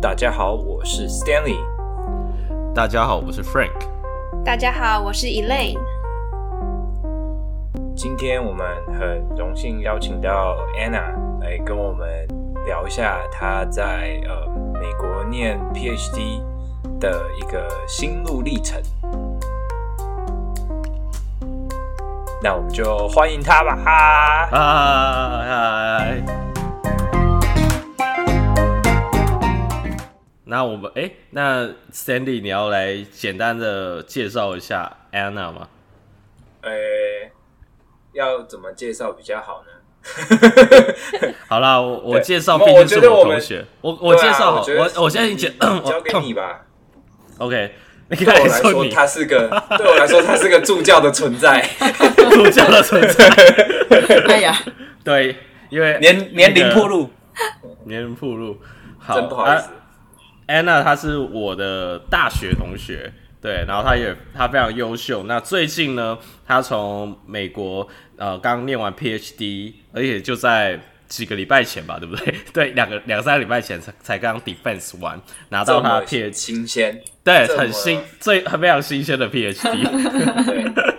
大家好，我是 Stanley。大家好，我是 Frank。大家好，我是 Elaine。今天我们很荣幸邀请到 Anna 来跟我们聊一下她在呃美国念 PhD 的一个心路历程。那我们就欢迎她吧！嗨，那我们哎、欸，那 Sandy 你要来简单的介绍一下 Anna 吗？呃、欸，要怎么介绍比较好呢？好啦，我我介绍，毕竟是我同学，我我介绍好，我我，我现在已经交给你吧。OK。对我来说，他是个对我来说，他是个助教的存在，助教的存在。哎呀，对，因为年年龄铺路，年龄铺路，好，真不好意思。Anna，她是我的大学同学，对，然后她也她非常优秀。那最近呢，她从美国呃刚念完 PhD，而且就在。几个礼拜前吧，对不对？对，两个两三个礼拜前才才刚 defense 完，拿到他 PhD，新鲜，对，很新，最很非常新鲜的 PhD。对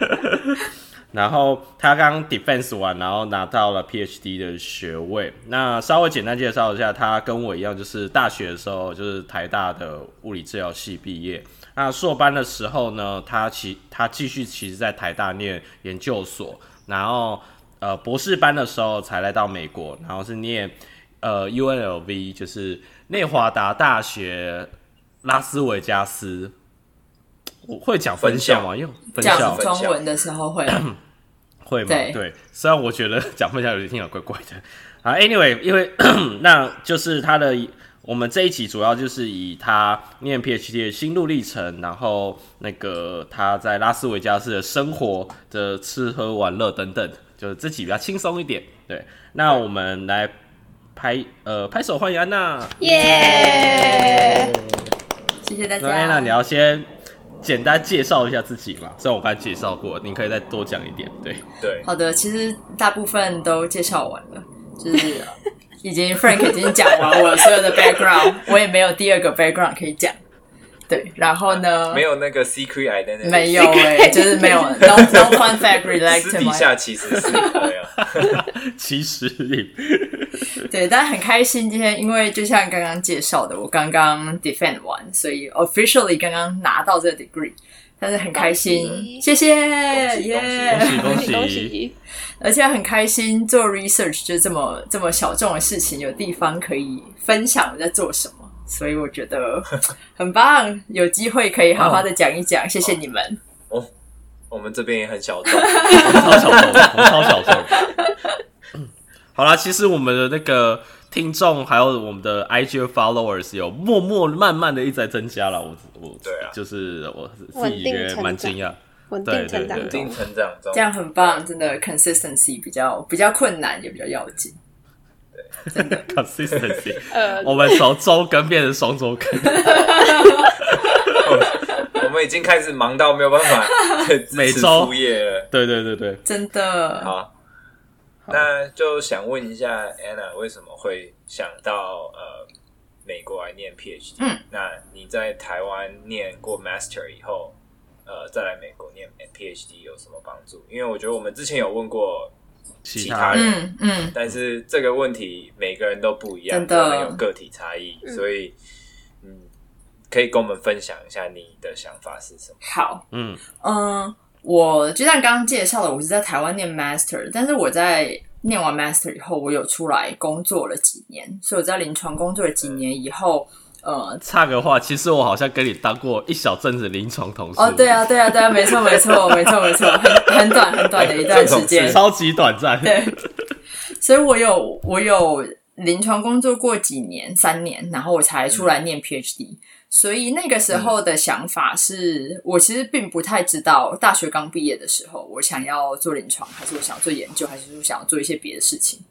然后他刚 defense 完，然后拿到了 PhD 的学位。那稍微简单介绍一下，他跟我一样，就是大学的时候就是台大的物理治疗系毕业。那硕班的时候呢，他其他继续其实在台大念研究所，然后。呃，博士班的时候才来到美国，然后是念呃 UNLV，就是内华达大学拉斯维加斯。我会讲分校吗？因为讲中文的时候会 会吗？对，对，虽然我觉得 讲分校有点听起来怪怪的啊。Anyway，因为 那就是他的，我们这一集主要就是以他念 PhD 的心路历程，然后那个他在拉斯维加斯的生活的吃喝玩乐等等。就是自己比较轻松一点，对。那我们来拍呃拍手欢迎安娜，耶！谢谢大家。安娜，你要先简单介绍一下自己嘛？虽然我刚才介绍过，你可以再多讲一点。对对。好的，其实大部分都介绍完了，就是已经 Frank 已经讲完我所有的 background，我也没有第二个 background 可以讲。对，然后呢？啊、没有那个 secret identity，没有哎、欸，就是没有 no no fun fact related。私底下其实是。没有，其实对，但很开心今天，因为就像刚刚介绍的，我刚刚 defend 完，所以 officially 刚刚拿到这个 degree，但是很开心，谢谢耶，恭喜恭喜。恭喜，而且很开心做 research 就这么这么小众的事情，有地方可以分享我在做什么。所以我觉得 很棒，有机会可以好好的讲一讲，哦、谢谢你们。哦，我们这边也很小众，超小众，超小众。好啦，其实我们的那个听众还有我们的 IG followers 有默默慢慢的一直在增加了。我我对啊，就是我自己也蛮惊讶，稳定成长，稳定成长，这样很棒，真的 consistency 比较比较困难，也比较要紧。consistency，呃，我们从周更变成双周更，我们已经开始忙到没有办法每周副业了。对对对对，真的。好，那就想问一下 Anna，为什么会想到呃美国来念 PhD？嗯，那你在台湾念过 Master 以后，呃，再来美国念 PhD 有什么帮助？因为我觉得我们之前有问过。其他人，嗯，嗯，但是这个问题每个人都不一样，真的。有个体差异，嗯，所以，嗯，可以跟我们分享一下你的想法是什么？好，嗯。嗯，我就像刚刚介绍的，我是在台湾念 Master，但是我在念完 Master 以后，我有出来工作了几年，所以我在临床工作了几年以后。嗯呃，差个话，其实我好像跟你当过一小阵子临床同事。哦，对啊，对啊，对啊，没错，没错，没错，没错，很很短很短的一段时间，超级短暂。对，所以我有我有临床工作过几年，三年，然后我才出来念 PhD。嗯。所以那个时候的想法是，我其实并不太知道，大学刚毕业的时候，我想要做临床，还是我想要做研究，还是说想要做一些别的事情。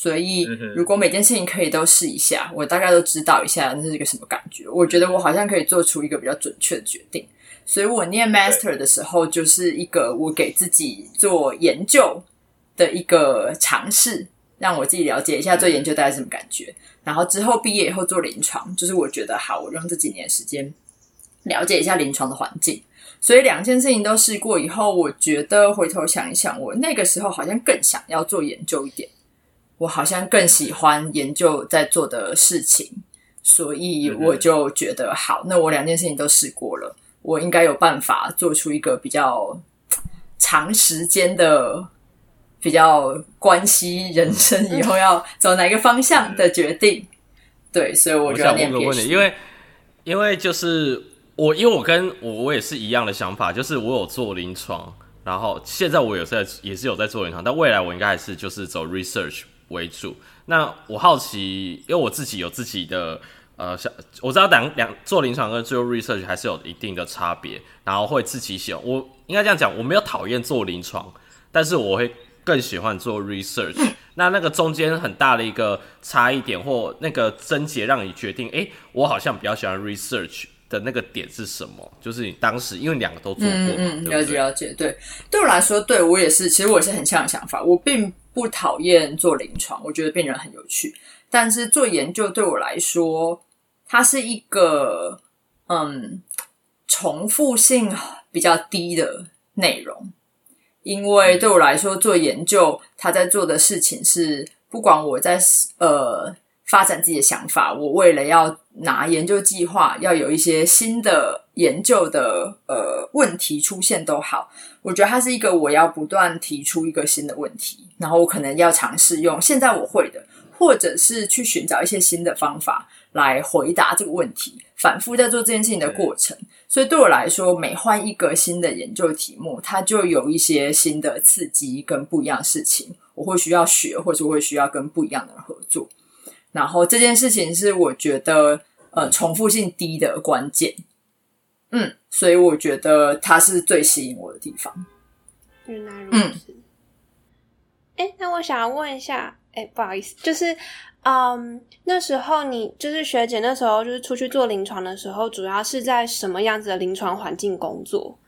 所以，如果每件事情可以都试一下，我大概都知道一下那是一个什么感觉。我觉得我好像可以做出一个比较准确的决定。所以我念 master 的时候，就是一个我给自己做研究的一个尝试，让我自己了解一下做研究大概是什么感觉。然后之后毕业以后做临床，就是我觉得好，我用这几年时间了解一下临床的环境。所以两件事情都试过以后，我觉得回头想一想，我那个时候好像更想要做研究一点，我好像更喜欢研究在做的事情，所以我就觉得好，那我两件事情都试过了，我应该有办法做出一个比较长时间的。比较关系人生以后要走哪个方向的决定，对，所以我就想问个问题，因为因为就是我，因为我跟我我也是一样的想法，就是我有做临床，然后现在我有在也是有在做临床，但未来我应该还是就是走 research 为主。那我好奇，因为我自己有自己的呃，想我知道两两做临床跟做 research 还是有一定的差别，然后会自己写。我应该这样讲，我没有讨厌做临床，但是我会。更喜欢做 research，那那个中间很大的一个差异点或那个症结，让你决定，哎、欸，我好像比较喜欢 research 的那个点是什么？就是你当时因为两个都做过，嗯嗯，了解了解，对，对我来说，对我也是，其实我也是很像的想法，我并不讨厌做临床，我觉得病人很有趣，但是做研究对我来说，它是一个嗯重复性比较低的内容。因为对我来说，做研究，他在做的事情是，不管我在呃发展自己的想法，我为了要拿研究计划，要有一些新的研究的呃问题出现都好，我觉得它是一个我要不断提出一个新的问题，然后我可能要尝试用现在我会的，或者是去寻找一些新的方法来回答这个问题，反复在做这件事情的过程。所以对我来说，每换一个新的研究题目，它就有一些新的刺激跟不一样的事情，我会需要学，或者我会需要跟不一样的人合作。然后这件事情是我觉得呃重复性低的关键。嗯，所以我觉得它是最吸引我的地方。原来如此。哎、嗯，那我想要问一下，哎，不好意思，就是。嗯，um, 那时候你就是学姐，那时候就是出去做临床的时候，主要是在什么样子的临床环境工作？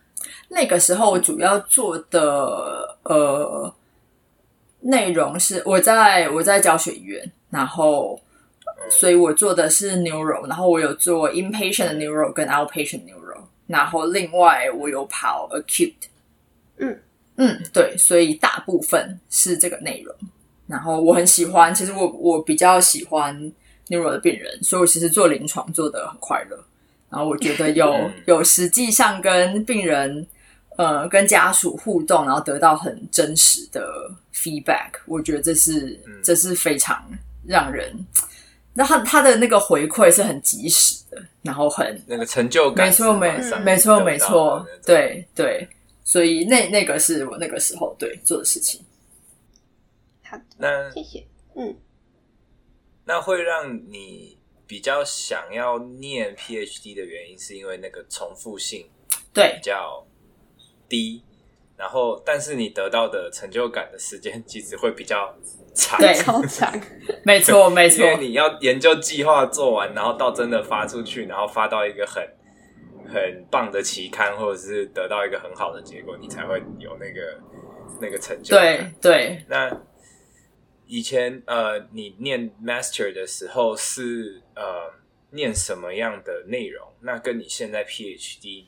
那个时候我主要做的呃内容是我在我在教学医院，然后所以我做的是 neuro，然后我有做 inpatient 的 neuro 跟 outpatient neuro，然后另外我有跑 acute。嗯嗯，对，所以大部分是这个内容。然后我很喜欢，其实我我比较喜欢 neuro 的病人，所以我其实做临床做的很快乐。然后我觉得有有实际上跟病人呃跟家属互动，然后得到很真实的 feedback，我觉得这是这是非常让人，那他他的那个回馈是很及时的，然后很那个成就感，没错没没错没错，对对，所以那那个是我那个时候对做的事情。好那谢谢，嗯，那会让你比较想要念 PhD 的原因，是因为那个重复性对。比较低，然后但是你得到的成就感的时间其实会比较长，对，超长，没错没错，因为你要研究计划做完，然后到真的发出去，然后发到一个很很棒的期刊，或者是得到一个很好的结果，你才会有那个那个成就感，对对，那。以前呃，你念 master 的时候是呃念什么样的内容？那跟你现在 PhD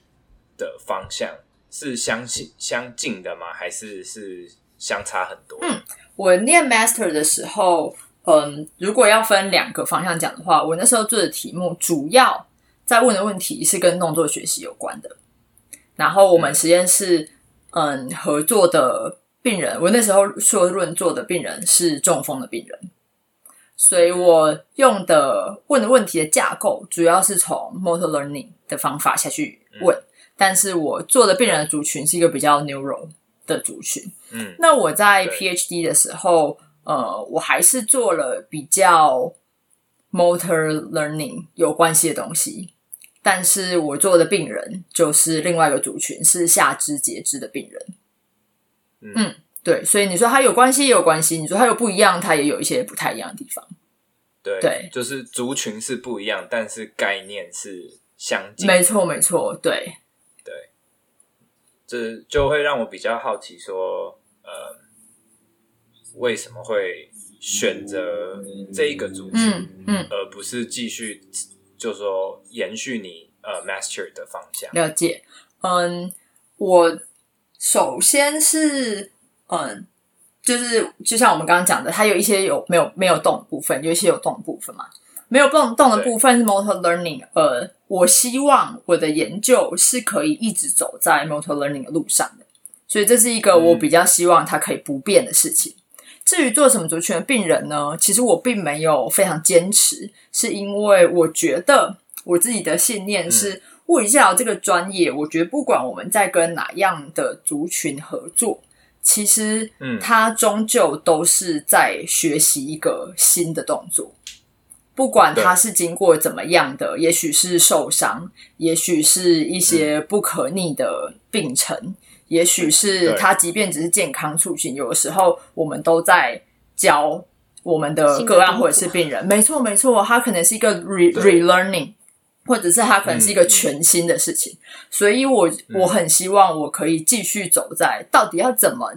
的方向是相近相近的吗？还是是相差很多？嗯，我念 master 的时候，嗯，如果要分两个方向讲的话，我那时候做的题目主要在问的问题是跟动作学习有关的。然后我们实验室嗯，嗯合作的。病人，我那时候硕论做的病人是中风的病人，所以我用的问的问题的架构主要是从 motor learning 的方法下去问，嗯、但是我做的病人的族群是一个比较 neuro 的族群。嗯，那我在 PhD 的时候，呃，我还是做了比较 motor learning 有关系的东西，但是我做的病人就是另外一个族群，是下肢截肢的病人。嗯，对，所以你说它有关系也有关系，你说它有不一样，它也有一些不太一样的地方。对，对，就是族群是不一样，但是概念是相近。没错，没错，对，这就会让我比较好奇，说，呃，为什么会选择这一个族群，嗯，嗯，而不是继续，就是说延续你呃 master 的方向。了解，嗯，我首先是嗯，就是就像我们刚刚讲的，它有一些有没有没有动部分，有一些有动部分嘛。没有动动的部分是 motor learning，呃，我希望我的研究是可以一直走在 motor learning 的路上的，所以这是一个我比较希望它可以不变的事情。至于做什么族群的病人呢？其实我并没有非常坚持，是因为我觉得我自己的信念是物理治疗这个专业，我觉得不管我们在跟哪样的族群合作，其实嗯它终究都是在学习一个新的动作，不管他是经过怎么样的，也许是受伤，也许是一些不可逆的病程。也许是他，即便只是健康促进，有的时候我们都在教我们的个案或者是病人。没错，没错，他可能是一个 re relearning，或者是他可能是一个全新的事情。嗯、所以我，我我很希望我可以继续走在到底要怎么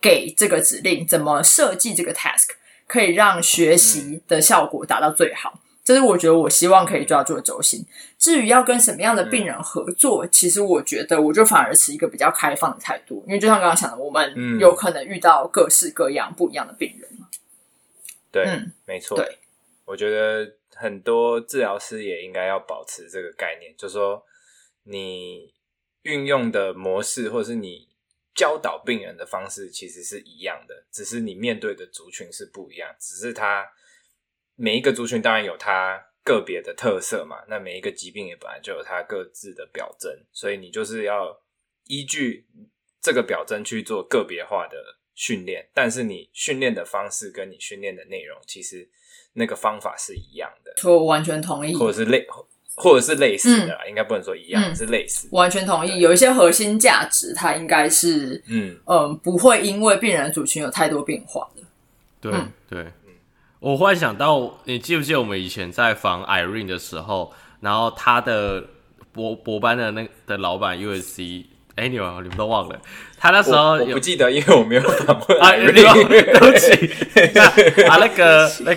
给这个指令，怎么设计这个 task，可以让学习的效果达到最好。这是我觉得我希望可以抓住的轴心。至于要跟什么样的病人合作，嗯、其实我觉得我就反而持一个比较开放的态度，因为就像刚刚讲的，我们有可能遇到各式各样不一样的病人。对，嗯、没错。对，我觉得很多治疗师也应该要保持这个概念，就是说你运用的模式，或者是你教导病人的方式，其实是一样的，只是你面对的族群是不一样，只是他。每一个族群当然有它个别的特色嘛，那每一个疾病也本来就有它各自的表征，所以你就是要依据这个表征去做个别化的训练。但是你训练的方式跟你训练的内容，其实那个方法是一样的。我完全同意，或者是类，或者是类似的，嗯、应该不能说一样，嗯、是类似。完全同意，有一些核心价值，它应该是嗯。嗯，不会因为病人的族群有太多变化的。对对。嗯我忽然想到，你记不记得我们以前在访 Irene 的时候，然后他的博博班的那的老板 USC，哎，你们你们都忘了，他那时候我，我不记得，因为我没有访问 Irene，对不起，啊，那个那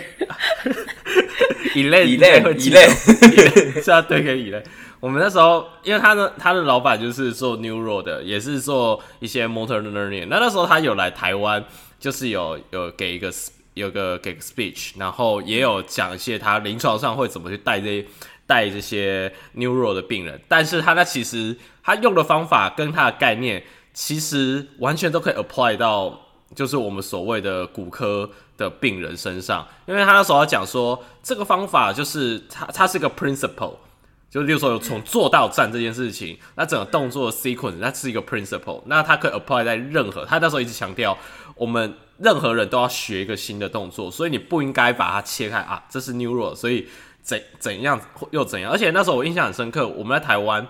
个 Elaine，Elaine，Elaine，是要对给 Elaine。我们那时候，因为他的他的老板就是做 Neuro 的，也是做一些 Motor Learning，那那时候他有来台湾，就是有有给一个。有个给个 speech，然后也有讲一些他临床上会怎么去带这些带这些 neuro 的病人，但是他那其实他用的方法跟他的概念，其实完全都可以 apply 到就是我们所谓的骨科的病人身上，因为他那时候要讲说这个方法就是它它是一个 principle，就例如说有从坐到站这件事情，那整个动作 sequence 那是一个 principle，那它可以 apply 在任何，他那时候一直强调我们。任何人都要学一个新的动作，所以你不应该把它切开啊，这是 neuro，所以怎怎样又怎样？而且那时候我印象很深刻，我们在台湾，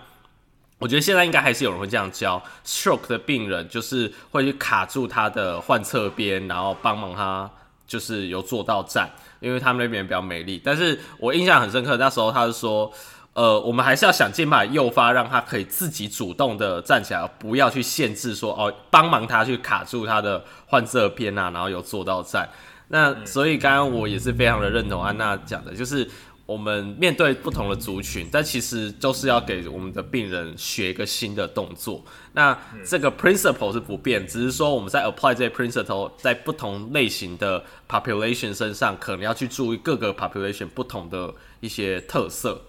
我觉得现在应该还是有人会这样教 stroke 的病人，就是会去卡住他的患侧边，然后帮忙他就是有做到站，因为他们那边比较美丽。但是我印象很深刻，那时候他是说。呃，我们还是要想尽办法诱发，让他可以自己主动的站起来，不要去限制说哦，帮忙他去卡住他的患侧边啊，然后有做到站。那所以刚刚我也是非常的认同安娜讲的，就是我们面对不同的族群，但其实就是要给我们的病人学一个新的动作。那这个 principle 是不变，只是说我们在 apply 这些 principle 在不同类型的 population 身上，可能要去注意各个 population 不同的一些特色。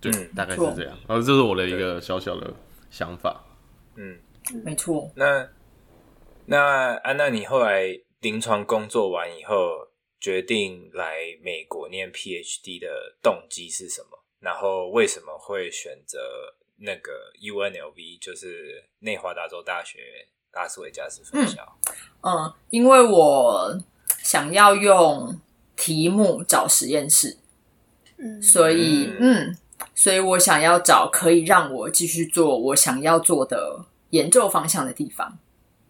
对，嗯，大概是这样。然后这是我的一个小小的想法。嗯，没错。那那安娜，你后来临床工作完以后，决定来美国念 PhD 的动机是什么？然后为什么会选择那个 UNLV，就是内华达州大学拉斯维加斯分校？嗯，嗯，因为我想要用题目找实验室，嗯，所以嗯。嗯所以我想要找可以让我继续做我想要做的研究方向的地方，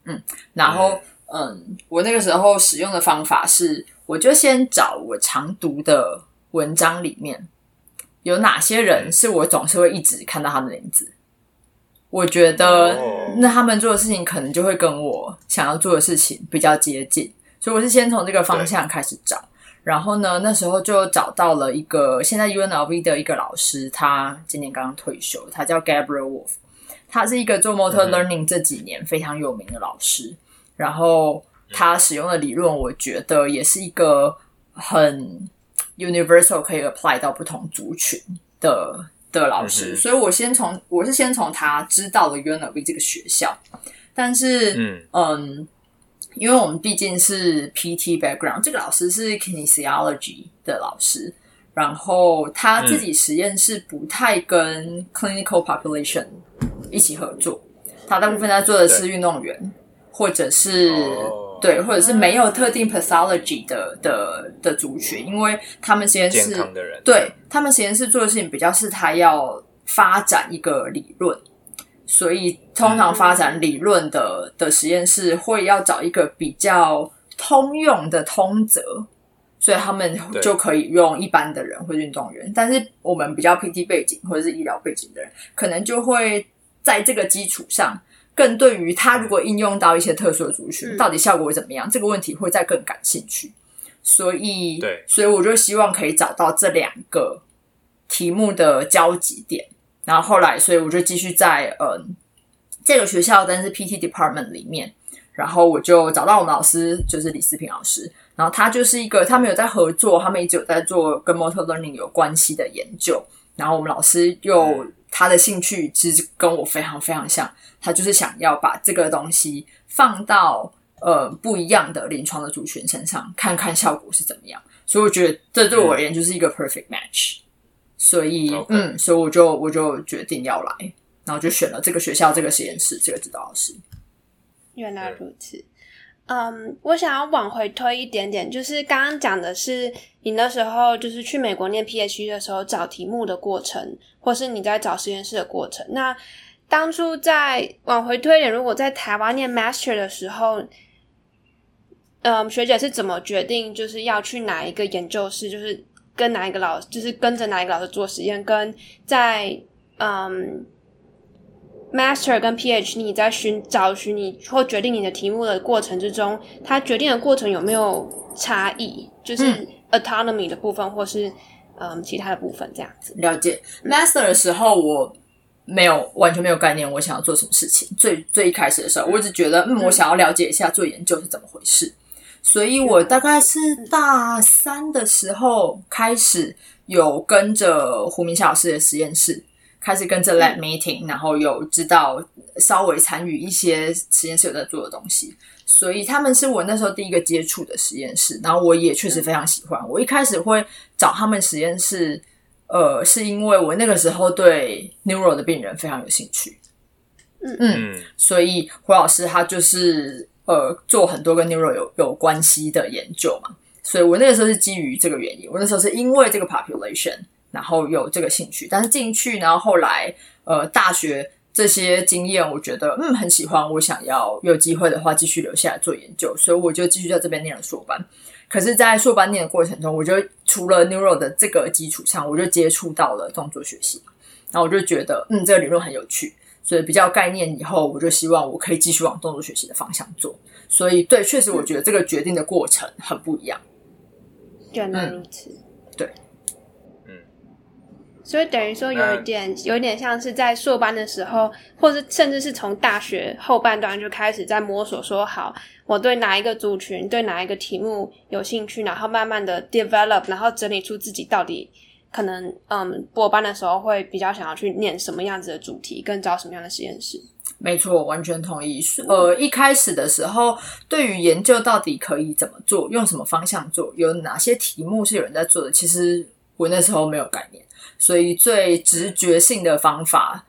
嗯，然后嗯，我那个时候使用的方法是，我就先找我常读的文章里面有哪些人是我总是会一直看到他们的名字，我觉得那他们做的事情可能就会跟我想要做的事情比较接近。所以我是先从这个方向开始找，然后呢，那时候就找到了一个现在 UNLV 的一个老师，他今年刚刚退休，他叫 Gabriel Wolf，他是一个做 Motor Learning 这几年非常有名的老师，嗯、然后他使用的理论，我觉得也是一个很 universal 可以 apply 到不同族群的的老师，嗯、所以我先从我是先从他知道了 UNLV 这个学校，但是嗯。嗯，因为我们毕竟是 PT background，这个老师是 kinesiology 的老师，然后他自己实验室不太跟 clinical population 一起合作，他大部分在做的是运动员或者是。哦对，或者是没有特定 pathology 的的的族群，因为他们实验室对他们实验室做的事情比较是他要发展一个理论，所以通常发展理论的的实验室会要找一个比较通用的通则，所以他们就可以用一般的人或运动员，但是我们比较 PT 背景或者是医疗背景的人，可能就会在这个基础上。更对于他如果应用到一些特殊的族群，嗯、到底效果会怎么样？这个问题会再更感兴趣。所以，对，所以我就希望可以找到这两个题目的交集点。然后后来，所以我就继续在嗯这个学校，但是 PT department 里面，然后我就找到我们老师，就是李思平老师。然后他就是一个，他们有在合作，他们一直有在做跟 motor learning 有关系的研究。然后我们老师又他的兴趣其实跟我非常非常像。他就是想要把这个东西放到呃不一样的临床的族群身上，看看效果是怎么样。所以我觉得这对我而言就是一个 perfect match。所以 Okay. 嗯，所以我就我就决定要来，然后就选了这个学校、这个实验室、这个指导老师。原来如此。嗯我想要往回推一点点，就是刚刚讲的是你那时候就是去美国念 PhD 的时候找题目的过程，或是你在找实验室的过程。那当初在往回推一点，如果在台湾念 Master 的时候，嗯，学姐是怎么决定就是要去哪一个研究室，就是跟哪一个老师，就是跟着哪一个老师做实验，跟在嗯 Master 跟 PhD 你在寻找寻你或决定你的题目的过程之中，他决定的过程有没有差异？就是 autonomy 的部分，或是嗯其他的部分这样子。了解 Master 的时候我。没有，完全没有概念，我想要做什么事情。最最一开始的时候，我一直觉得，嗯，我想要了解一下做研究是怎么回事。所以我大概是大三的时候开始有跟着胡明霞老师的实验室，开始跟着 lab meeting，然后有知道稍微参与一些实验室有在做的东西。所以他们是我那时候第一个接触的实验室，然后我也确实非常喜欢。我一开始会找他们实验室。呃，是因为我那个时候对 neuro 的病人非常有兴趣，嗯嗯，所以胡老师他就是呃做很多跟 neuro 有有关系的研究嘛，所以我那个时候是基于这个原因，我那时候是因为这个 population，然后有这个兴趣，但是进去，然后后来呃大学这些经验，我觉得嗯很喜欢，我想要有机会的话继续留下来做研究，所以我就继续在这边念了硕班。可是，在硕班念的过程中，我就除了 neuro 的这个基础上，我就接触到了动作学习，然后我就觉得，嗯，这个理论很有趣，所以比较概念以后，我就希望我可以继续往动作学习的方向做。所以，对，确实，我觉得这个决定的过程很不一样。原来如此。嗯所以等于说有一点，嗯、有一点像是在硕班的时候，或者甚至是从大学后半段就开始在摸索，说好我对哪一个族群、对哪一个题目有兴趣，然后慢慢的 develop，然后整理出自己到底可能嗯，博班的时候会比较想要去念什么样子的主题，跟找什么样的实验室。没错，完全同意。呃，一开始的时候，对于研究到底可以怎么做，用什么方向做，有哪些题目是有人在做的，其实我那时候没有概念。所以最直觉性的方法，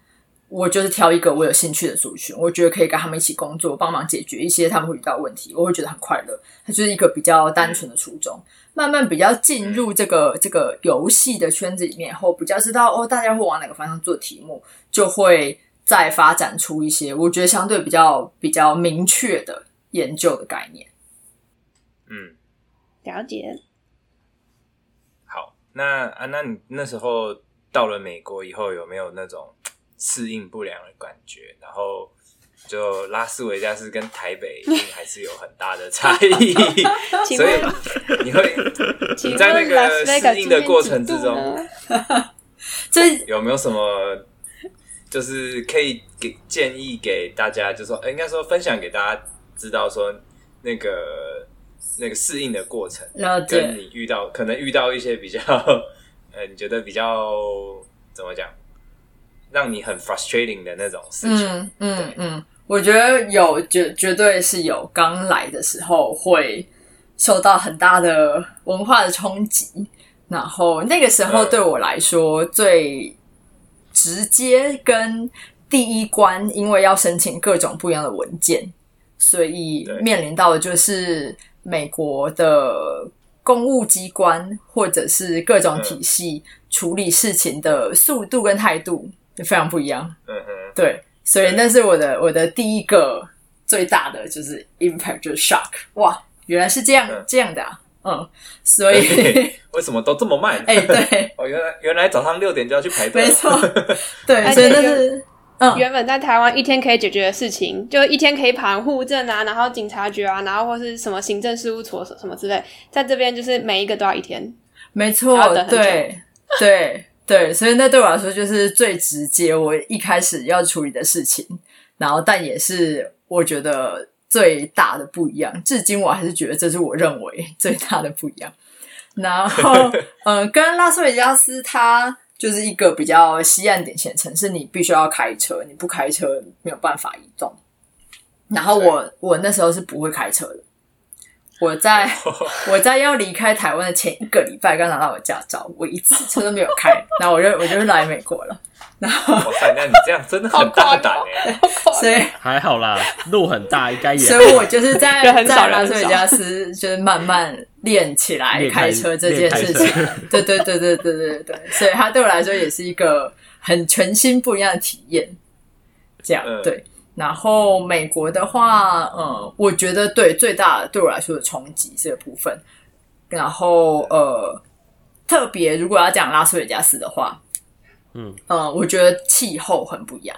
我就是挑一个我有兴趣的族群，我觉得可以跟他们一起工作，帮忙解决一些他们会遇到的问题，我会觉得很快乐。它就是一个比较单纯的初衷。慢慢比较进入这个这个游戏的圈子里面后，比较知道哦，大家会往哪个方向做题目，就会再发展出一些我觉得相对比较比较明确的研究的概念。嗯，了解。那啊，那你那时候到了美国以后，有没有那种适应不良的感觉？然后就拉斯维加斯跟台北还是有很大的差异，所以你会你在那个适应的过程之中，这有没有什么就是可以给建议给大家，就是说，应该说分享给大家知道说那个那个适应的过程，跟你遇到可能遇到一些比较 呃，你觉得比较怎么讲，让你很 frustrating 的那种事情，嗯嗯嗯。我觉得有绝绝对是有，刚来的时候会受到很大的文化的冲击，然后那个时候对我来说最直接跟第一关，因为要申请各种不一样的文件，所以面临到的就是美国的公务机关或者是各种体系处理事情的速度跟态度就非常不一样。对。所以那是我的我的第一个最大的就是 impact 就是 shock 哇，原来是这样、嗯、这样的啊，嗯，所以为什么都这么慢？哎、欸，对，哦，原来原来早上六点就要去排队，没错，对，所以那是嗯，原本在台湾一天可以解决的事情，就一天可以跑户政啊，然后警察局啊，然后或是什么行政事务所什么之类，在这边就是每一个都要一天，没错，对对。对，所以那对我来说就是最直接，我一开始要处理的事情，然后但也是我觉得最大的不一样。至今我还是觉得这是我认为最大的不一样。然后，嗯、呃，跟拉斯维加斯它就是一个比较西岸典型城市，你必须要开车，你不开车没有办法移动。然后我我那时候是不会开车的。我在 我在要离开台湾的前一个礼拜，刚拿到我驾照，我一次车都没有开，然后我就我就来美国了。然后，那你这样真的很大胆哎！所以还好啦，路很大，应该也。所以我就是在 在拉斯维加斯，就是慢慢练起来开车这件事情。对对对对对对对，所以它对我来说也是一个很全新不一样的体验。这样对。然后美国的话，嗯，我觉得对最大的对我来说的冲击这个部分。然后呃，特别如果要讲拉斯维加斯的话，嗯嗯，我觉得气候很不一样。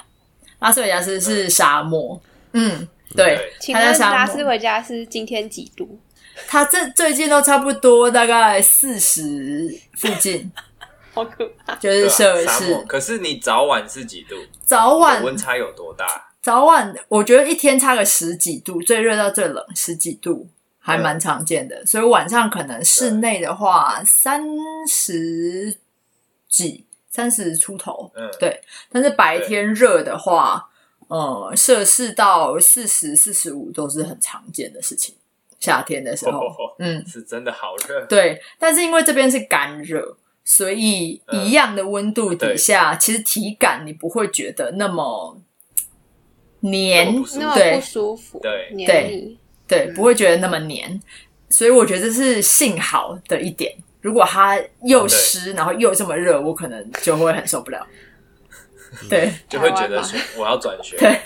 拉斯维加斯是沙漠，嗯，对。请问拉斯维加斯今天几度？它这最近都差不多大概四十附近，好可怕，就是摄氏。可是你早晚是几度？早晚温差有多大？早晚我觉得一天差个十几度，最热到最冷十几度，还蛮常见的。嗯、所以晚上可能室内的话三十几、三十出头，嗯，对。但是白天热的话，呃，摄氏到四十四十五都是很常见的事情。夏天的时候，哦、嗯，是真的好热。对，但是因为这边是干热，所以一样的温度底下，嗯、其实体感你不会觉得那么。黏，对，不舒服，对，对，对，不会觉得那么黏，所以我觉得这是幸好的一点。如果它又湿，然后又这么热，我可能就会很受不了。对，就会觉得说我要转学。对，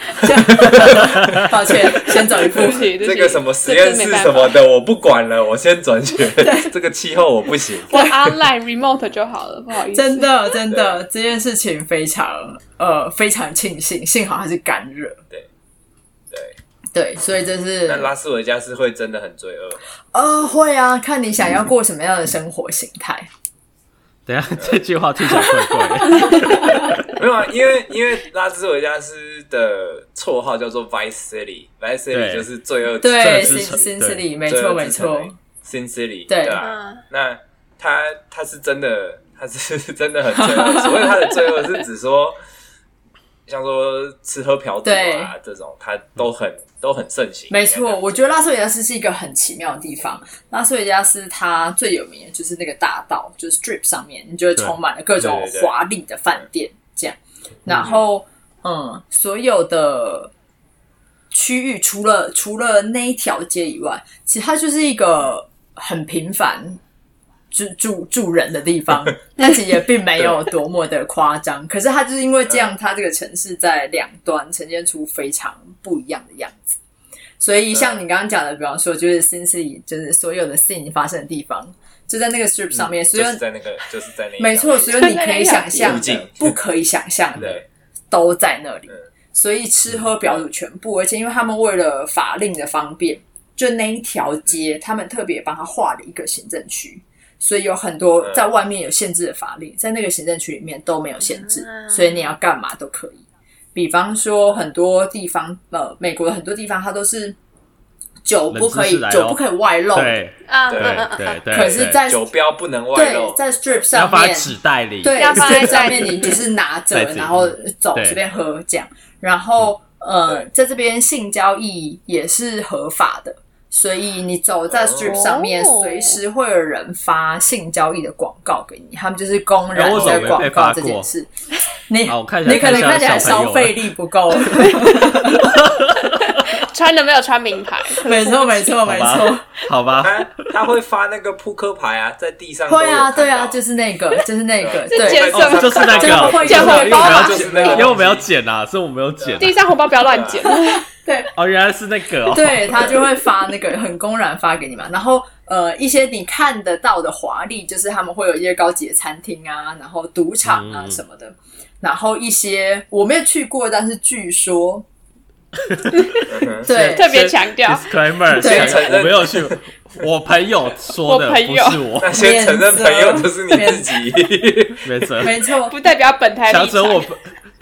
抱歉，先走一步。这个什么实验室什么的，我不管了，我先转学。这个气候我不行，我 online remote 就好了，不好意思。真的，真的，这件事情非常呃非常庆幸，幸好还是干热。对，对，对，所以这是。那拉斯维加斯会真的很罪恶吗？呃，会啊，看你想要过什么样的生活形态。等下，这句话听起来怪怪。没有啊，因为因为拉斯维加斯的绰号叫做 Vice City，Vice City 就是罪恶，对，Sin City，没错没错，Sin City，对啊。那他他是真的，他是 真的很罪恶。所谓他的罪恶是指说，像说吃喝嫖赌啊这种，他都很都很盛行。没错，我觉得拉斯维加斯是一个很奇妙的地方。拉斯维加斯它最有名的就是那个大道，就是 Strip 上面，你就会充满了各种华丽的饭店。这样，然后嗯，所有的区域除了除了那一条街以外，其实它就是一个很平凡住住住人的地方，但其实也并没有多么的夸张。可是它就是因为这样，它这个城市在两端呈现出非常不一样的样子。所以像你刚刚讲的，比方说就是 Sin City，就是所有的 Sin 发生的地方。就在那个 strip 上面，所以在那个就是在那，没错，所以你可以想象，不可以想象的都在那里。所以吃喝嫖赌全部，而且因为他们为了法令的方便，就那一条街，他们特别帮他划了一个行政区，所以有很多在外面有限制的法令，在那个行政区里面都没有限制，所以你要干嘛都可以。比方说，很多地方，呃，美国的很多地方，它都是酒不可以，酒不可以外露。对啊，对对对。可是，在酒标不能外露，在 strip 上面，要放在纸袋里。对，要放在上面，你就是拿着，然后走随便喝这样。然后，呃，在这边性交易也是合法的。所以你走在 strip 上面，随时会有人发性交易的广告给你，他们就是公然在广告这件事。你你可能看起来消费力不够，穿的没有穿名牌。没错没错没错，好吧。他他会发那个扑克牌啊，在地上。会啊对啊，就是那个就是那个，对，就是那个。捡红包啊，因为我没有捡啊，所以我没有捡。地上红包不要乱捡。对哦，原来是那个哦。对，他就会发那个很公然发给你嘛。然后呃，一些你看得到的华丽，就是他们会有一些高级的餐厅啊，然后赌场啊什么的。嗯、然后一些我没有去过，但是据说，对，特别强调，disclaimer，对，我没有去，我朋友说的，不是我。那些承认朋友就是你自己，没错，没错，不代表本台强者我。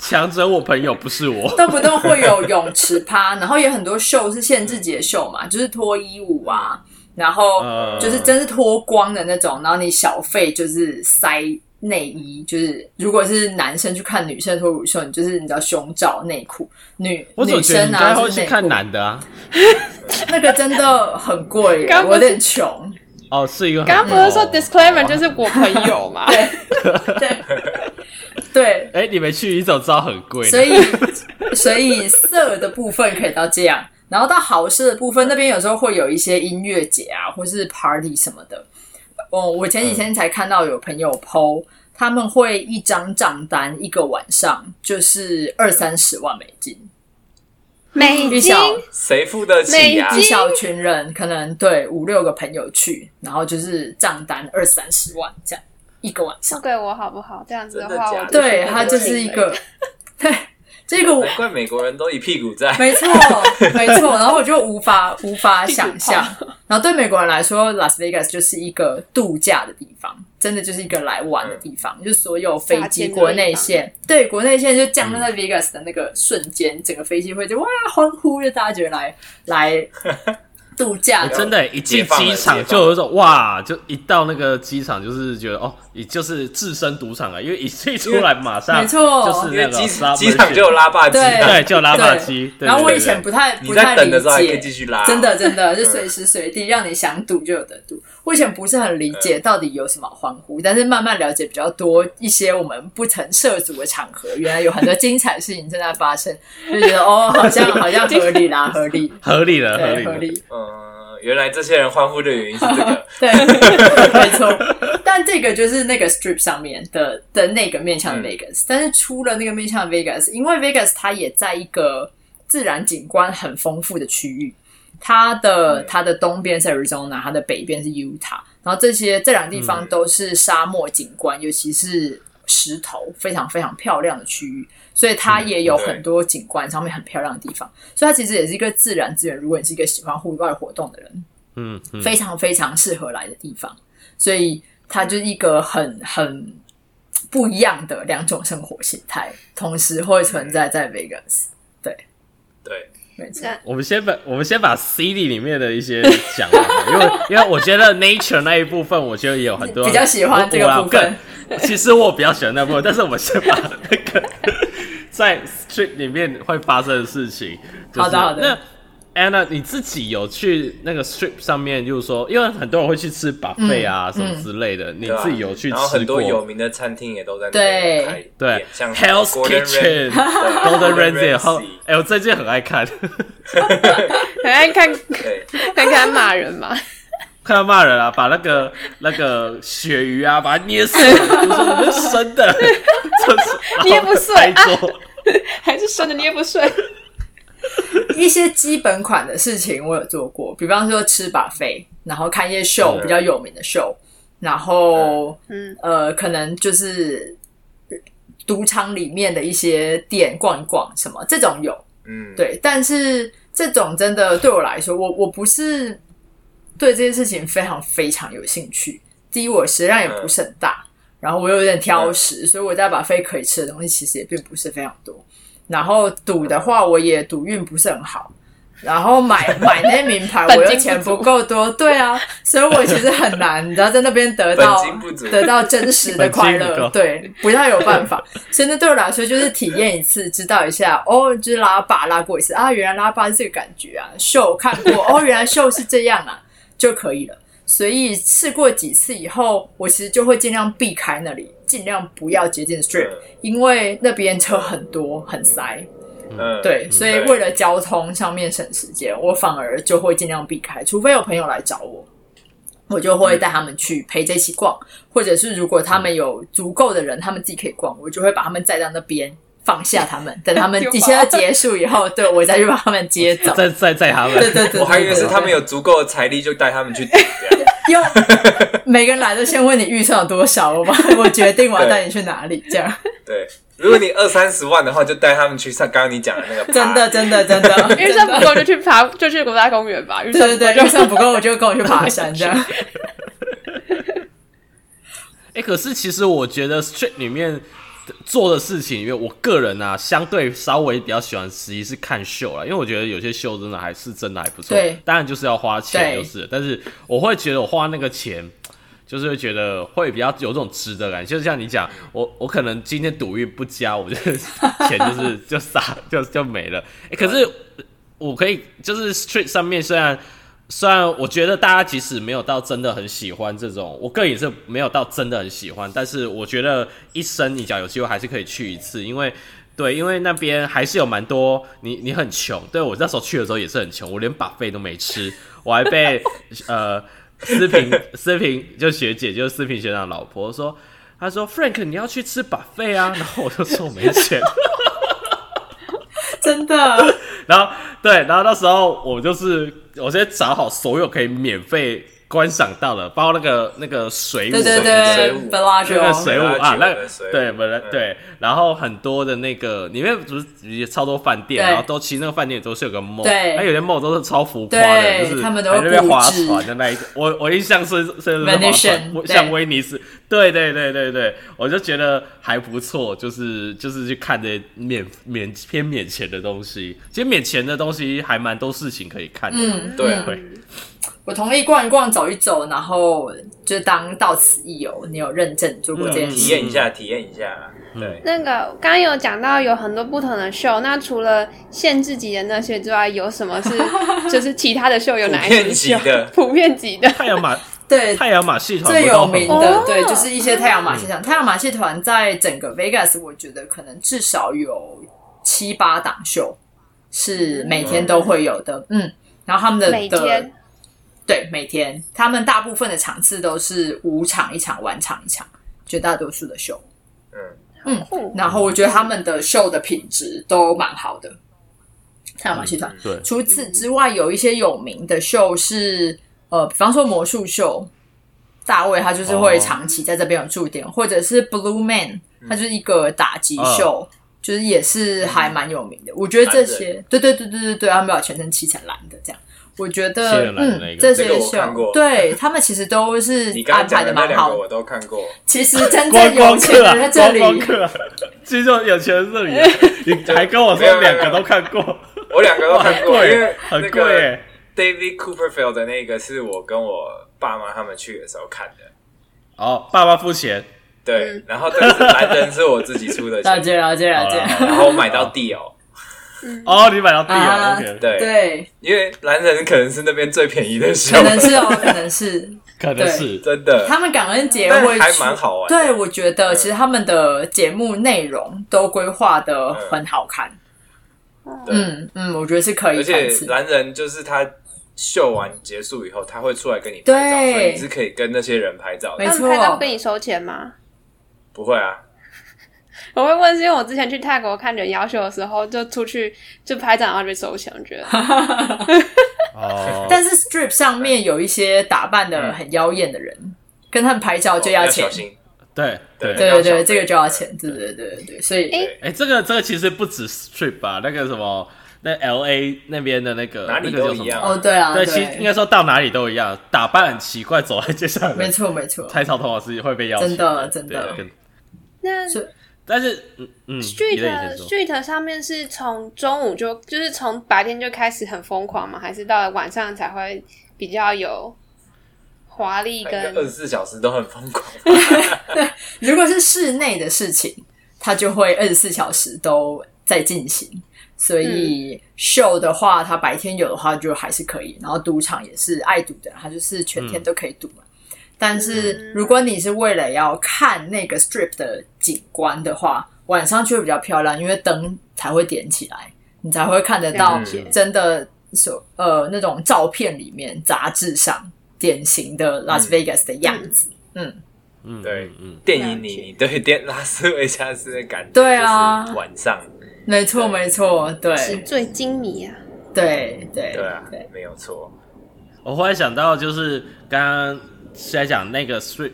强者我朋友不是我，动不动会有泳池趴，然后也很多秀是限制级的秀嘛，就是脱衣舞啊，然后就是真是脱光的那种，然后你小费就是塞内衣，就是如果是男生去看女生脱乳秀，你就是你知道胸罩内裤，女女生啊会去看男的啊，那个真的很贵耶，我有点穷哦，是一个刚刚不是说 disclaimer 就是我朋友嘛，对 对。对，哎，你没去，你怎么知道很贵？所以，所以色的部分可以到这样，然后到好事的部分，那边有时候会有一些音乐节啊，或是 party 什么的。哦，我前几天才看到有朋友 po，他们会一张账单一个晚上就是二三十万美金，美金谁付得起啊？一小群人可能对五六个朋友去，然后就是账单二三十万这样。一个晚上，给我好不好？这样子的话，的的对他就是一个，对 这个我难怪美国人都一屁股债，没错 没错。然后我就无法无法想象，然后对美国人来说，，Las Vegas 就是一个度假的地方，真的就是一个来玩的地方。嗯、就所有飞机国内线，对国内线就降落在 Vegas 的那个瞬间，嗯、整个飞机会就哇欢呼，就大家觉得来来。度假。真的，一进机场就有一种哇，就一到那个机场就是觉得哦，你就是置身赌场啊，因为一一出来马上没错，就是那个机机场就有拉霸机，对，就有拉霸机。然后我以前不太不太理解，继续拉。真的真的就随时随地让你想赌就有的赌。我以前不是很理解到底有什么欢呼，但是慢慢了解比较多一些我们不曾涉足的场合，原来有很多精彩的事情正在发生，就觉得哦，好像好像合理啦，合理，合理了，合理，合理，嗯，原来这些人欢呼的原因是这个，对，没错。但这个就是那个 strip 上面的的那个面向的 Vegas，但是出了那个面向的 Vegas，因为 Vegas 它也在一个自然景观很丰富的区域。它的它的东边是 Arizona，它的北边是 Utah，然后这些这两个地方都是沙漠景观，嗯、尤其是石头非常非常漂亮的区域，所以它也有很多景观上面很漂亮的地方，所以它其实也是一个自然资源。如果你是一个喜欢户外活动的人，嗯，嗯非常非常适合来的地方，所以它就是一个很很不一样的两种生活形态，同时会存在在 Vegas，对对。我们先把我们先把 CD 里面的一些讲了，因为因为我觉得 Nature 那一部分，我觉得也有很多比较喜欢这个部分。其实我比较喜欢那部分，但是我们先把那个 在 Street 里面会发生的事情，好的好的。那 Anna，你自己有去那个 Strip 上面，就是说，因为很多人会去吃 buffet 啊什么之类的，你自己有去吃过？很多有名的餐厅也都在那对，像 Hell's Kitchen、Golden 后哎，我最近很爱看，很爱看，看看骂人嘛，看他骂人啊，把那个那个鳕鱼啊，把它捏碎，就是生的，捏不碎，还是生的捏不碎。一些基本款的事情我有做过，比方说吃 buffet，然后看一些秀，比较有名的秀，然后嗯呃，可能就是赌场里面的一些店逛一逛，什么这种有，嗯，对。但是这种真的对我来说，我我不是对这件事情非常非常有兴趣。第一，我食量也不是很大，嗯、然后我又有点挑食，嗯、所以我在 buffet 可以吃的东西其实也并不是非常多。然后赌的话，我也赌运不是很好。然后买 买那名牌，我又钱不够多，对啊，所以我其实很难，你知道，在那边得到得到真实的快乐，对，不太有办法。所以那对我来说，就是体验一次，知道一下，哦，就是拉霸拉过一次啊，原来拉霸是这个感觉啊，秀看过，哦，原来秀是这样啊，就可以了。所以试过几次以后，我其实就会尽量避开那里，尽量不要接近 Strip，因为那边车很多，很塞。嗯，对，所以为了交通上面省时间，我反而就会尽量避开，除非有朋友来找我，我就会带他们去陪着一起逛，或者是如果他们有足够的人，他们自己可以逛，我就会把他们载到那边，放下他们，等他们一切都结束以后，对，我再去把他们接走，再再载他们。对对对，我还以为是他们有足够的财力，就带他们去赌。因为每个人来都先问你预算有多少，我我决定我要带你去哪里，这样。对。如果你二三十万的话，就带他们去上刚刚你讲的那个。真的，真的，真的。预算不够就去爬，就去国家公园吧。对对对，预算不够我就跟我去爬山这样。哎、欸，可是其实我觉得 Street 里面做的事情，因为我个人啊，相对稍微比较喜欢，实际是看秀啦，因为我觉得有些秀真的还是真的还不错。对，当然就是要花钱，就是，但是我会觉得我花那个钱。就是会觉得会比较有种值得感，就是像你讲，我我可能今天赌运不佳，我就钱就是 就撒就就没了。欸，可是我可以就是 Street 上面虽然虽然我觉得大家即使没有到真的很喜欢这种，我个人也是没有到真的很喜欢，但是我觉得一生你只要有机会还是可以去一次，因为对，因为那边还是有蛮多你 你很穷，对，我那时候去的时候也是很穷，我连 buffet 都没吃，我还被呃。思平，思平就学姐，就是思平学长老婆说，她说 Frank 你要去吃 buffet 啊，然后我就说我没钱，真的，然后对，然后那时候我就是我先找好所有可以免费。观赏到了，包括那个那个水舞，对对对，水舞，那个水舞啊，那个对，本来对，然后很多的那个里面不是也超多饭店，然后都其实那个饭店都是有个 mall，对，还有些 mall 都是超浮夸的，就是他们都在那边划船的那一个，我我印象是是划船，像威尼斯，对。对对对对，我就觉得还不错，就是就是去看这些免免偏免钱的东西，其实免钱的东西还蛮多事情可以看的，嗯，对。我同意逛一逛、走一走，然后就当到此一游。你有认证做过这件事？体验一下，体验一下。对，那个刚刚有讲到有很多不同的秀，那除了限制级的那些之外，有什么是 就是其他的秀？有哪一些秀？普遍级的 太阳马 对太阳马戏团最有名的，对，就是一些太阳马戏团。太阳马戏团在整个 Vegas，我觉得可能至少有七八档秀是每天都会有的。嗯，然后他们的每天。对，每天他们大部分的场次都是五场一场，晚场一场，绝大多数的秀。嗯嗯，然后我觉得他们的秀的品质都蛮好的。太阳马戏团。对。除此之外，有一些有名的秀是，呃，比方说魔术秀，大卫他就是会长期在这边有驻点，或者是 Blue Man，他就是一个打击秀，就是也是还蛮有名的。我觉得这些，对对对对对对，他们把全身漆成蓝的这样。我觉得，嗯，这些秀，对他们其实都是安排的蛮好。我都看过。其实真正有钱人在这里，其实有钱人这里，你还跟我说两个都看过，我两个都看过，因为很贵。David Cooperfield 的那个是我跟我爸妈他们去的时候看的。哦，爸爸付钱。对，然后但是蓝人是我自己出的钱。了解了解了解。然后我买到地哦。哦，你买到地了，对对，因为蓝人可能是那边最便宜的时候，可能是哦，可能是，可能是真的。他们感恩节会还蛮好玩，对，我觉得其实他们的节目内容都规划的很好看。嗯嗯，我觉得是可以。而且蓝人就是他秀完结束以后，他会出来跟你拍照，所以你是可以跟那些人拍照。没错，他跟你收钱吗？不会啊。我会问，是因为我之前去泰国看人妖秀的时候，就出去就拍照，然后被收钱，我觉得。哦。但是 Strip 上面有一些打扮的很妖艳的人，跟他们拍照就要钱。对对对。对对，这个就要钱，对。对对对对，所以哎哎，这个这个其实不止 strip 吧，那个什么，那 L A 那边的那个哪里都一样。哦，对啊，对，其实应该说到哪里都一样，打扮很奇怪，走在街上，没错没错，拆草头发是会被要真的真的。那但是嗯嗯，street street 上面是从中午就就是从白天就开始很疯狂吗？还是到了晚上才会比较有？华丽跟二十四小时都很疯狂。对，如果是室内的事情，它就会二十四小时都在进行。所以秀的话，它白天有的话就还是可以。然后赌场也是爱赌的，它就是全天都可以赌嘛。嗯、但是如果你是为了要看那个 strip 的景观的话，晚上就会比较漂亮，因为灯才会点起来，你才会看得到真的所呃那种照片里面杂志上。典型的拉斯维加斯的样子，嗯。嗯，对，嗯，电影里你对电拉斯维加斯的感觉，对啊，晚上，没错没错，对，纸醉金迷啊，对对对啊，没有错。我忽然想到，就是刚刚在讲那个 street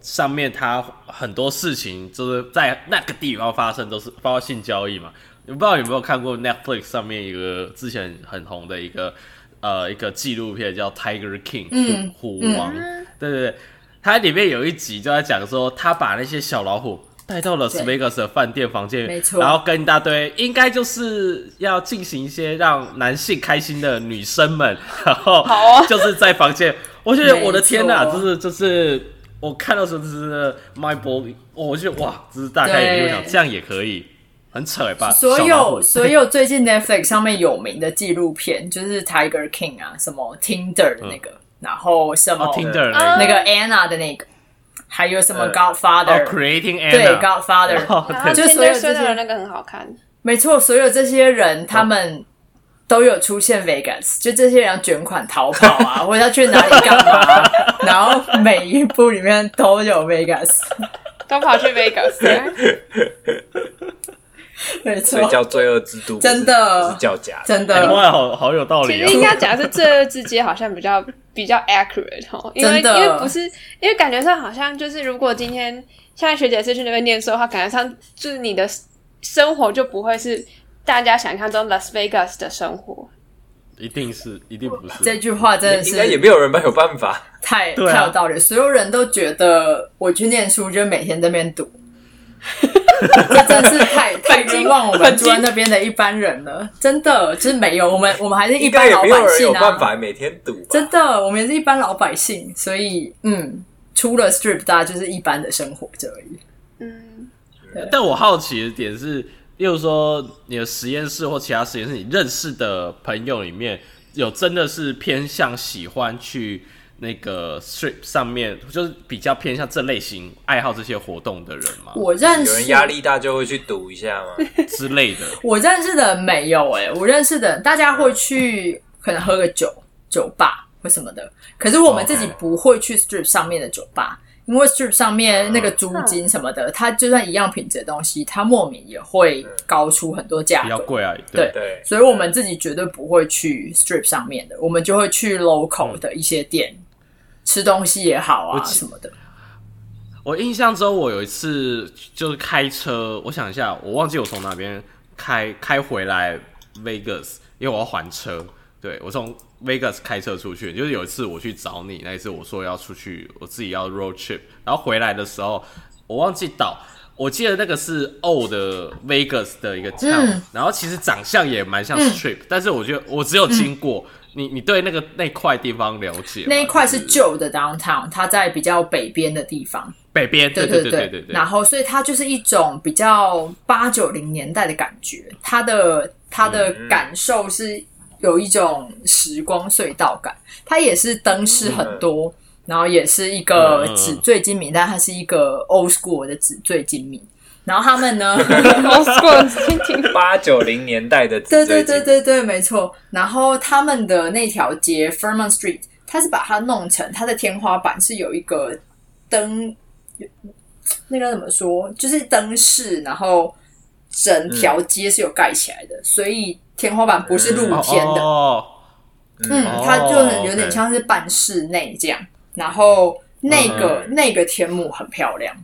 上面，它很多事情就是在那个地方发生，都是包括性交易嘛。你不知道有没有看过 Netflix 上面一个之前很红的一个。呃，一个纪录片叫《Tiger King》虎王，嗯、对对对，它里面有一集就在讲说，他把那些小老虎带到了 Las Vegas 的饭店房间，没错，然后跟一大堆应该就是要进行一些让男性开心的女生们，然后就是在房间，我觉得我的天哪，就是就是我看到时候就是 My Boy，我觉得哇，就是大概也就想这样也可以。很扯吧？所有 所有最近 Netflix 上面有名的纪录片，就是 Tiger King 啊，什么 Tinder 的那个，然后什么 Tinder 那个 Anna 的那个，还有什么 Godfather，Creating Anna，对 Godfather，就所有这些人那个很好看。没错，所有这些人他们都有出现 Vegas，就这些人要卷款逃跑啊，或者要去哪里干嘛，然后每一部里面都有 Vegas，都跑去 Vegas。没错，所以叫罪恶之都，真的。是叫假，真的，哇，好好有道理。其实应该讲是罪恶之街，好像比较比较 accurate 哦，因为因为不是，因为感觉上好像就是，如果今天现在学姐是去那边念书的话，感觉上就是你的生活就不会是大家想象中 Las Vegas 的生活，一定是，一定不是。这句话真的是，应该也没有人没有办法，太太有道理。所有人都觉得我去念书就每天在那边赌。这真是太 太冤枉我们住在那边的一般人了，真的就是没有我们，我们还是一般老百姓啊。有人有办法每天赌，真的，我们也是一般老百姓，所以嗯，除了 strip，大家就是一般的生活这而已。嗯，但我好奇的点是，例如说你的实验室或其他实验室，你认识的朋友里面有真的是偏向喜欢去。那个 strip 上面就是比较偏向这类型爱好这些活动的人吗？我认识有人压力大就会去赌一下吗？之类的。我认识的没有哎、欸，我认识的大家会去可能喝个酒酒吧或什么的，可是我们自己不会去 strip 上面的酒吧。因为 strip 上面那个租金什么的，它就算一样品质的东西，它莫名也会高出很多价格，比较贵啊。对对，所以我们自己绝对不会去 strip 上面的，我们就会去 local 的一些店吃东西也好啊什么的。我印象中，我有一次就是开车，我想一下，我忘记我从哪边开开回来 Vegas，因为我要还车。对，我从 Vegas 开车出去，就是有一次我去找你，那一次我说要出去，我自己要 road trip，然后回来的时候我忘记倒，我记得那个是 old Vegas 的一个 town，嗯，然后其实长相也蛮像 strip，嗯，但是我觉得我只有经过，嗯，你你对那个那块地方了解？那一块是旧的 downtown，它在比较北边的地方，北边，对对对对对，对，然后所以它就是一种比较八九零年代的感觉，它的它的感受是。有一种时光隧道感，它也是灯饰很多，嗯，然后也是一个纸醉金迷，嗯，但它是一个 old school 的纸醉金迷。然后他们呢，old school 八九零年代的对对对对对，没错。然后他们的那条街 Fremont Street，它是把它弄成它的天花板是有一个灯，那个怎么说？就是灯饰，然后整条街是有盖起来的，嗯，所以。天花板不是露天的，嗯，嗯，它就很有点像是半室内这样。然后那个、嗯、那个天幕很漂亮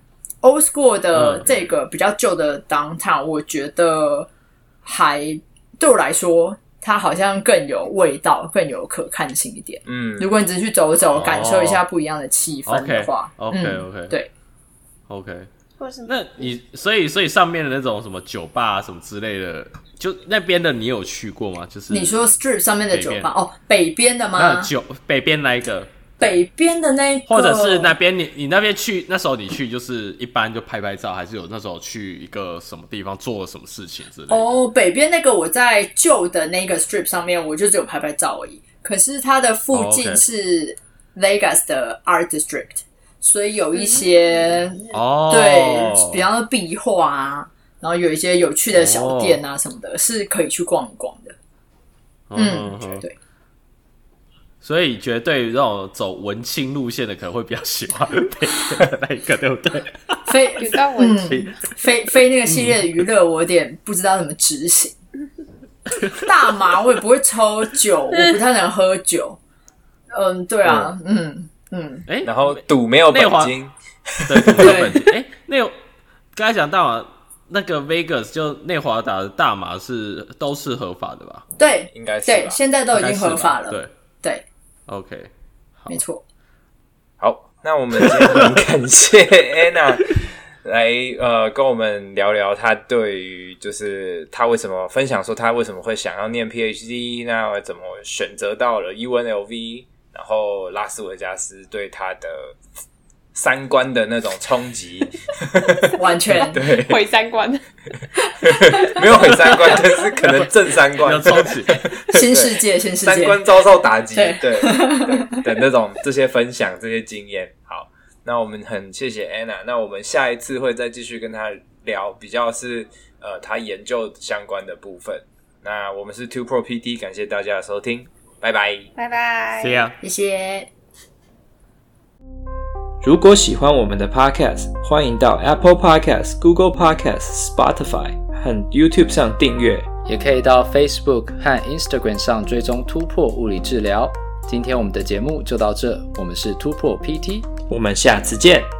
，Old School 的这个比较旧的 Downtown，我觉得还对我来说，它好像更有味道，更有可看性一点。嗯，如果你只是去走走，感受一下不一样的气氛的话，OK OK，对，OK。那你所以所以上面的那种什么酒吧啊，什么之类的，就那边的你有去过吗？就是你说 Strip 上面的酒吧哦，北边的吗？那酒北边那一个？北边的那一个，或者是那边你你那边去那时候你去就是一般就拍拍照，还是有那时候去一个什么地方做了什么事情之类的？哦，北边那个我在旧的那个 Strip 上面，我就只有拍拍照而已。可是它的附近是 Vegas 的 Art District。所以有一些哦，对，比方说壁画啊，然后有一些有趣的小店啊什么的，是可以去逛一逛的。嗯，对。所以，绝对于这种走文青路线的，可能会比较喜欢那一个，对不对？非比较文青，非非那个系列的娱乐，我有点不知道怎么执行。大麻我也不会抽酒，我不太能喝酒。嗯，对啊，嗯。嗯，哎、欸，然后赌没有本金，对，赌没有 本金。哎、欸，那刚才讲大麻，那个 Vegas 就内华达的大麻是都是合法的吧？对，应该是对，现在都已经合法了。对对，OK，没错。好，那我们今天很感谢 Anna 来呃跟我们聊聊她对于就是她为什么分享说她为什么会想要念 PhD，那怎么选择到了 UNLV。然后拉斯维加斯对他的三观的那种冲击，完全对。毁三观，没有毁三观，但是可能正三观。冲击，新世界，新世界，三观遭受打击，对。对，对的那种这些分享这些经验。好，那我们很谢谢 Anna，那我们下一次会再继续跟他聊比较是呃他研究相关的部分。那我们是 Two Pro PT，感谢大家的收听。拜拜，拜拜，谢谢，谢谢。如果喜欢我们的 Podcast，欢迎到 Apple Podcast、Google Podcast、Spotify 和 YouTube 上订阅，也可以到 Facebook 和 Instagram 上追踪突破物理治疗。今天我们的节目就到这，我们是突破 PT，我们下次见。